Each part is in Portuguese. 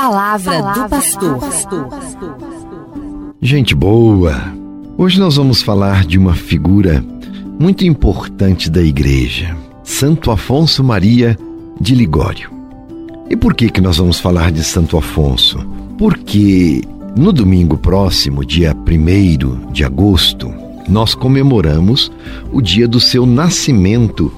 palavra, palavra do pastor. Gente boa, hoje nós vamos falar de uma figura muito importante da igreja, Santo Afonso Maria de Ligório. E por que que nós vamos falar de Santo Afonso? Porque no domingo próximo, dia 1 de agosto, nós comemoramos o dia do seu nascimento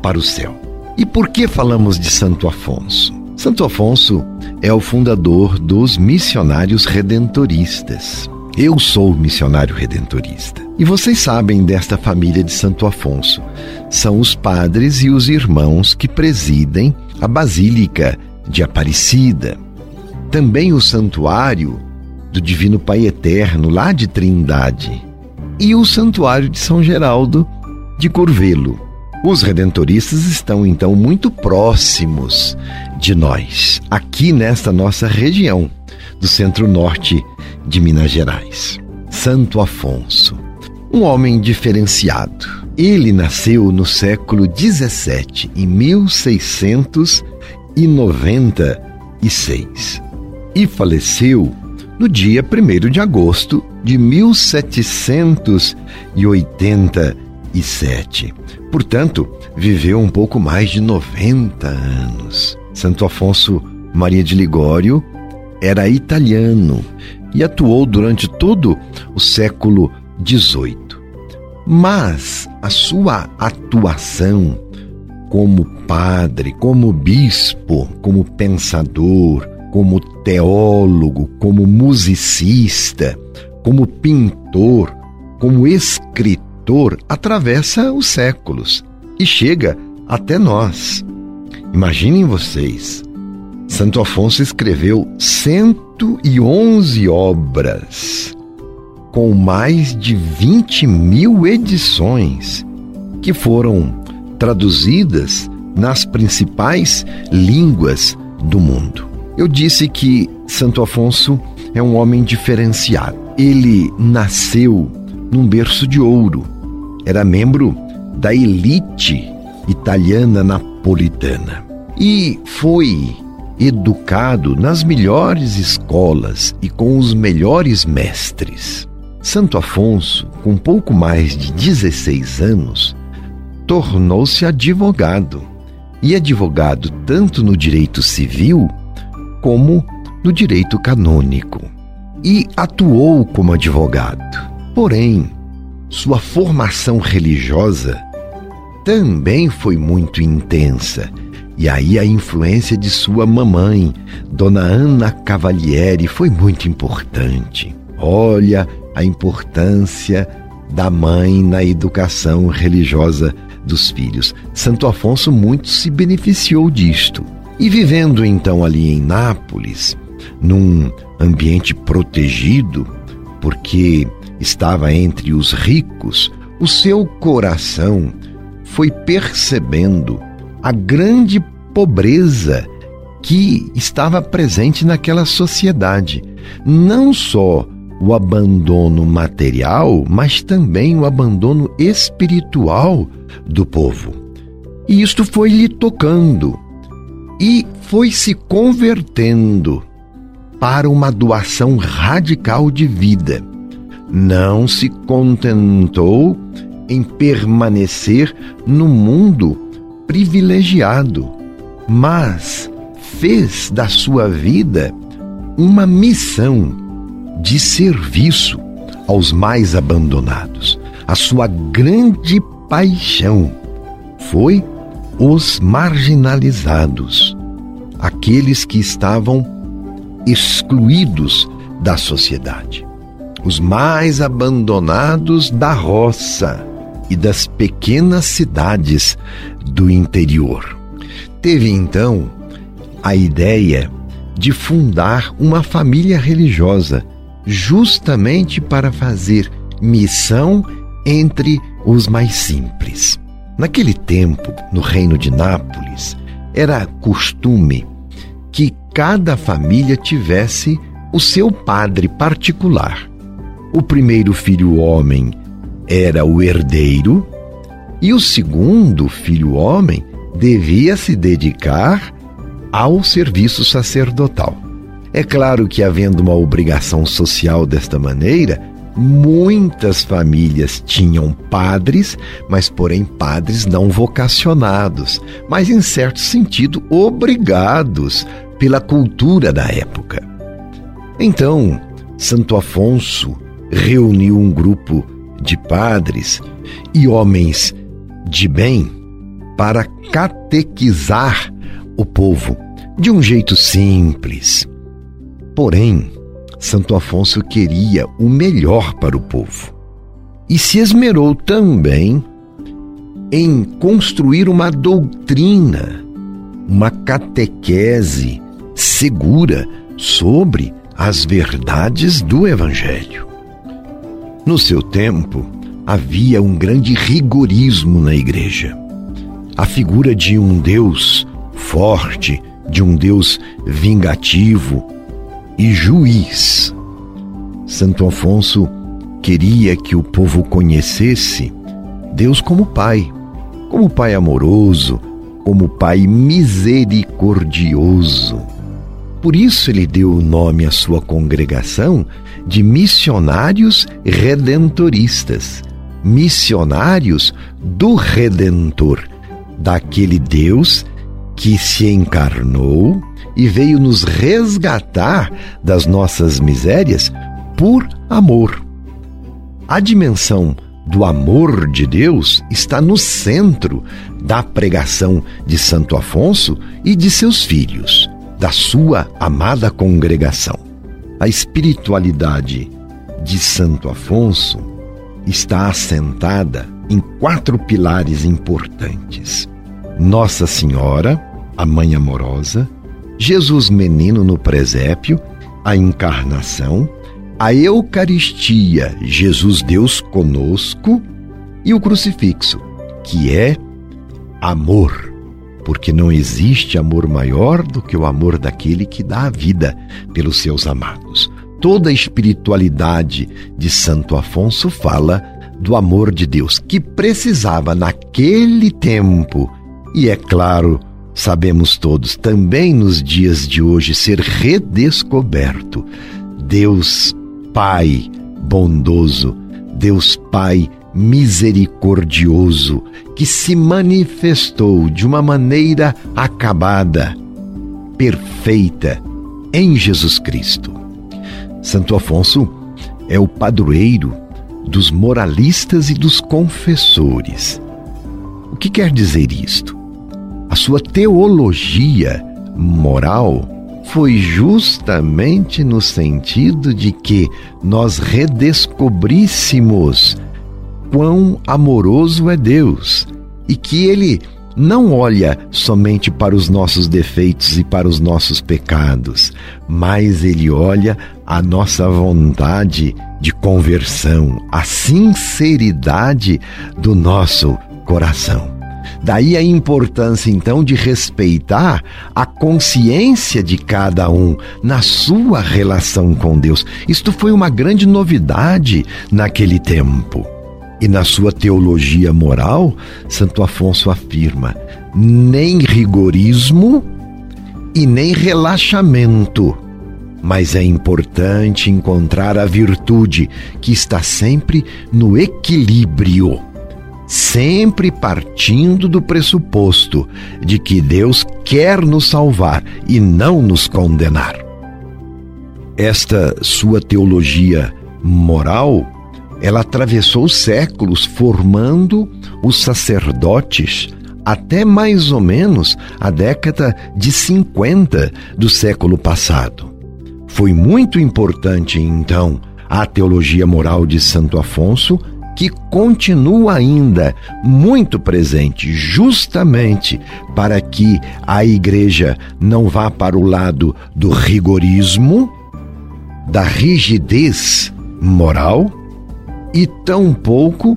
para o céu. E por que falamos de Santo Afonso? Santo Afonso é o fundador dos missionários redentoristas. Eu sou missionário redentorista. E vocês sabem desta família de Santo Afonso. São os padres e os irmãos que presidem a Basílica de Aparecida. Também o santuário do Divino Pai Eterno, lá de Trindade. E o santuário de São Geraldo de Curvelo. Os redentoristas estão então muito próximos de nós, aqui nesta nossa região do centro-norte de Minas Gerais. Santo Afonso, um homem diferenciado. Ele nasceu no século 17, em 1696, e faleceu no dia 1 de agosto de 1787 Portanto, viveu um pouco mais de 90 anos. Santo Afonso Maria de Ligório era italiano e atuou durante todo o século XVIII. Mas a sua atuação como padre, como bispo, como pensador, como teólogo, como musicista, como pintor, como escritor, atravessa os séculos e chega até nós. Imaginem vocês, Santo Afonso escreveu 111 obras, com mais de 20 mil edições, que foram traduzidas nas principais línguas do mundo. Eu disse que Santo Afonso é um homem diferenciado. Ele nasceu num berço de ouro era membro da elite italiana napolitana e foi educado nas melhores escolas e com os melhores mestres. Santo Afonso, com pouco mais de 16 anos, tornou-se advogado. E advogado tanto no direito civil como no direito canônico. E atuou como advogado. Porém, sua formação religiosa também foi muito intensa. E aí a influência de sua mamãe, Dona Ana Cavalieri, foi muito importante. Olha a importância da mãe na educação religiosa dos filhos. Santo Afonso muito se beneficiou disto. E vivendo então ali em Nápoles, num ambiente protegido, porque estava entre os ricos, o seu coração foi percebendo a grande pobreza que estava presente naquela sociedade. Não só o abandono material, mas também o abandono espiritual do povo. E isto foi lhe tocando e foi se convertendo para uma doação radical de vida não se contentou em permanecer no mundo privilegiado, mas fez da sua vida uma missão de serviço aos mais abandonados. A sua grande paixão foi os marginalizados, aqueles que estavam excluídos da sociedade os mais abandonados da roça e das pequenas cidades do interior. Teve então a ideia de fundar uma família religiosa, justamente para fazer missão entre os mais simples. Naquele tempo, no reino de Nápoles, era costume que cada família tivesse o seu padre particular. O primeiro filho homem era o herdeiro e o segundo filho homem devia se dedicar ao serviço sacerdotal. É claro que, havendo uma obrigação social desta maneira, muitas famílias tinham padres, mas porém padres não vocacionados, mas em certo sentido obrigados pela cultura da época. Então, Santo Afonso reuniu um grupo de padres e homens de bem para catequizar o povo de um jeito simples. Porém, Santo Afonso queria o melhor para o povo e se esmerou também em construir uma doutrina, uma catequese segura sobre as verdades do Evangelho. No seu tempo, havia um grande rigorismo na igreja. A figura de um Deus forte, de um Deus vingativo e juiz. Santo Afonso queria que o povo conhecesse Deus como Pai, como Pai amoroso, como Pai misericordioso. Por isso ele deu o nome à sua congregação de missionários redentoristas, missionários do Redentor, daquele Deus que se encarnou e veio nos resgatar das nossas misérias por amor. A dimensão do amor de Deus está no centro da pregação de Santo Afonso e de seus filhos, da sua amada congregação. A espiritualidade de Santo Afonso está assentada em quatro pilares importantes: Nossa Senhora, a Mãe Amorosa, Jesus Menino no Presépio, a Encarnação, a Eucaristia, Jesus Deus conosco, e o Crucifixo, que é amor, porque não existe amor maior do que o amor daquele que dá a vida pelos seus amados. Toda a espiritualidade de Santo Afonso fala do amor de Deus, que precisava naquele tempo, e é claro, sabemos todos, também nos dias de hoje, ser redescoberto. Deus Pai bondoso, Deus Pai misericordioso, que se manifestou de uma maneira acabada, perfeita, em Jesus Cristo. Santo Afonso é o padroeiro dos moralistas e dos confessores. O que quer dizer isto? A sua teologia moral foi justamente no sentido de que nós redescobríssemos quão amoroso é Deus e que Ele não olha somente para os nossos defeitos e para os nossos pecados, mas Ele olha a nossa vontade de conversão, a sinceridade do nosso coração. Daí a importância então de respeitar a consciência de cada um na sua relação com Deus. Isto foi uma grande novidade naquele tempo. E na sua teologia moral, Santo Afonso afirma: nem rigorismo e nem relaxamento. Mas é importante encontrar a virtude que está sempre no equilíbrio sempre partindo do pressuposto de que Deus quer nos salvar e não nos condenar. Esta sua teologia moral, ela atravessou séculos formando os sacerdotes até mais ou menos a década de 50 do século passado. Foi muito importante, então, a teologia moral de Santo Afonso que continua ainda muito presente, justamente para que a igreja não vá para o lado do rigorismo, da rigidez moral e tampouco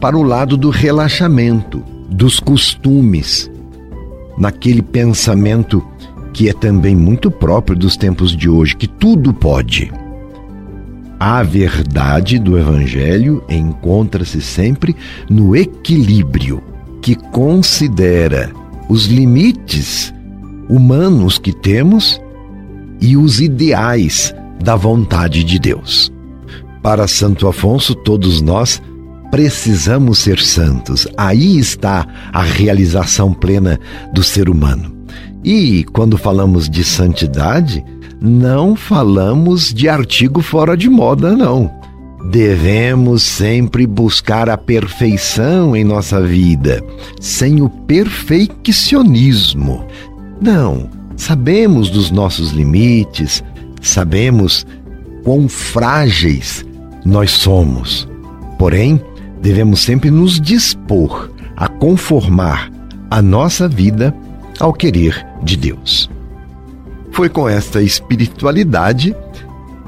para o lado do relaxamento, dos costumes, naquele pensamento que é também muito próprio dos tempos de hoje, que tudo pode. A verdade do Evangelho encontra-se sempre no equilíbrio que considera os limites humanos que temos e os ideais da vontade de Deus. Para Santo Afonso, todos nós precisamos ser santos. Aí está a realização plena do ser humano. E quando falamos de santidade, não falamos de artigo fora de moda, não. Devemos sempre buscar a perfeição em nossa vida, sem o perfeccionismo. Não, sabemos dos nossos limites, sabemos quão frágeis nós somos. Porém, devemos sempre nos dispor a conformar a nossa vida ao querer de Deus. Foi com esta espiritualidade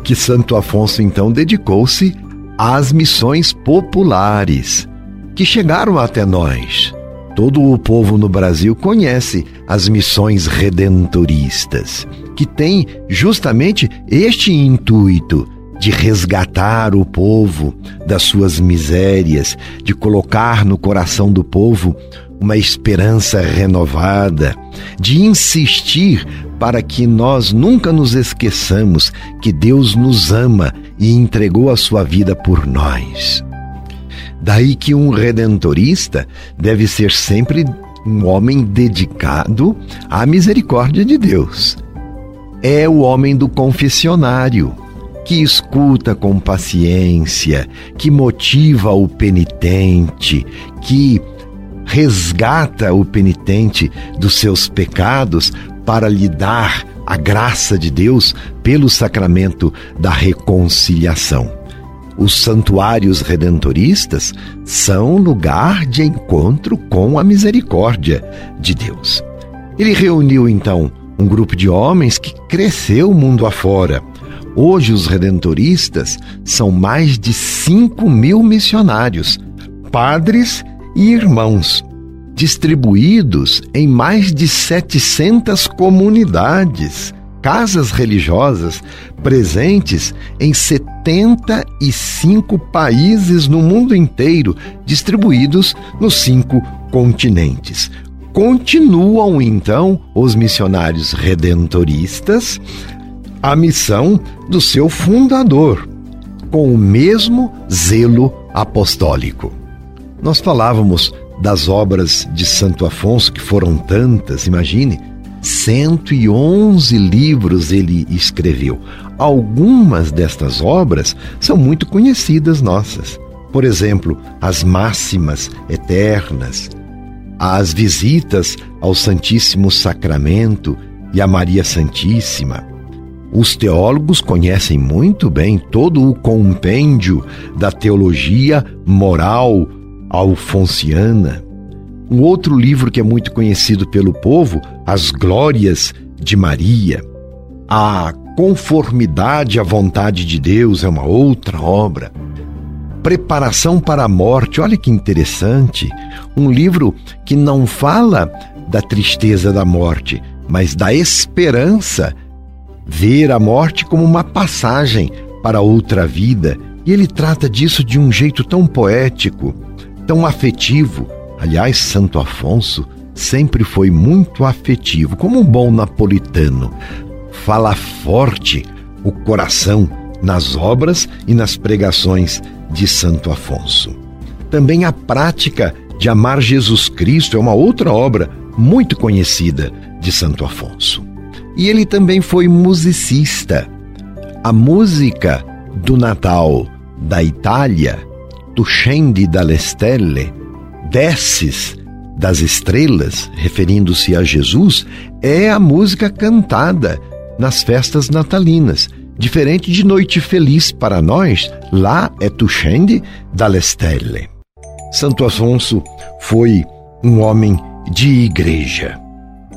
que Santo Afonso então dedicou-se às missões populares que chegaram até nós. Todo o povo no Brasil conhece as missões redentoristas, que têm justamente este intuito de resgatar o povo das suas misérias, de colocar no coração do povo uma esperança renovada, de insistir para que nós nunca nos esqueçamos que Deus nos ama e entregou a sua vida por nós. Daí que um redentorista deve ser sempre um homem dedicado à misericórdia de Deus. É o homem do confessionário que escuta com paciência, que motiva o penitente, que resgata o penitente dos seus pecados para lhe dar a graça de Deus pelo sacramento da reconciliação. Os santuários redentoristas são lugar de encontro com a misericórdia de Deus. Ele reuniu então um grupo de homens que cresceu mundo afora Hoje, os redentoristas são mais de 5 mil missionários, padres e irmãos, distribuídos em mais de 700 comunidades, casas religiosas, presentes em 75 países no mundo inteiro, distribuídos nos cinco continentes. Continuam então os missionários redentoristas a missão do seu fundador, com o mesmo zelo apostólico. Nós falávamos das obras de Santo Afonso, que foram tantas, imagine, 111 livros ele escreveu. Algumas destas obras são muito conhecidas nossas. Por exemplo, as Máximas Eternas, as Visitas ao Santíssimo Sacramento e a Maria Santíssima, os teólogos conhecem muito bem todo o compêndio da teologia moral alfonsiana. Um outro livro que é muito conhecido pelo povo, As Glórias de Maria. A Conformidade à Vontade de Deus é uma outra obra. Preparação para a Morte, olha que interessante. Um livro que não fala da tristeza da morte, mas da esperança ver a morte como uma passagem para outra vida, e ele trata disso de um jeito tão poético, tão afetivo. Aliás, Santo Afonso sempre foi muito afetivo, como um bom napolitano. Fala forte o coração nas obras e nas pregações de Santo Afonso. Também a prática de amar Jesus Cristo é uma outra obra muito conhecida de Santo Afonso. E ele também foi musicista. A música do Natal da Itália, Tuscendi dalle Stelle, Desces das Estrelas, referindo-se a Jesus, é a música cantada nas festas natalinas. Diferente de Noite Feliz para nós, lá é Tuscendi dalle Stelle. Santo Afonso foi um homem de igreja.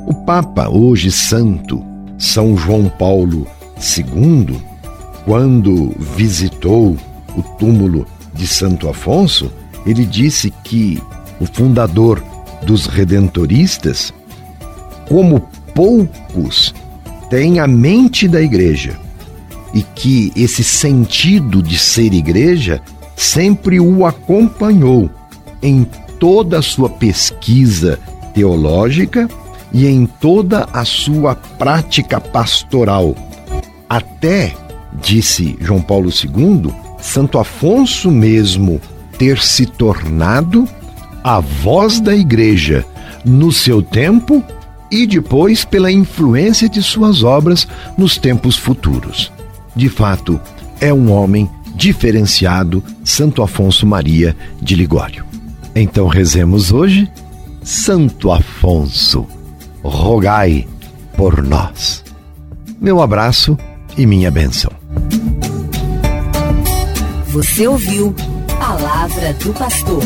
O Papa, hoje santo, São João Paulo II, quando visitou o túmulo de Santo Afonso, ele disse que o fundador dos redentoristas, como poucos, tem a mente da igreja e que esse sentido de ser igreja sempre o acompanhou em toda a sua pesquisa teológica e em toda a sua prática pastoral, Até, disse João Paulo II, Santo Afonso mesmo ter se tornado a voz da Igreja no seu tempo e depois pela influência de suas obras nos tempos futuros. De fato, é um homem diferenciado, Santo Afonso Maria de Ligório. Então rezemos hoje, Santo Afonso, rogai por nós. Meu abraço e minha benção. Você ouviu Palavra do Pastor.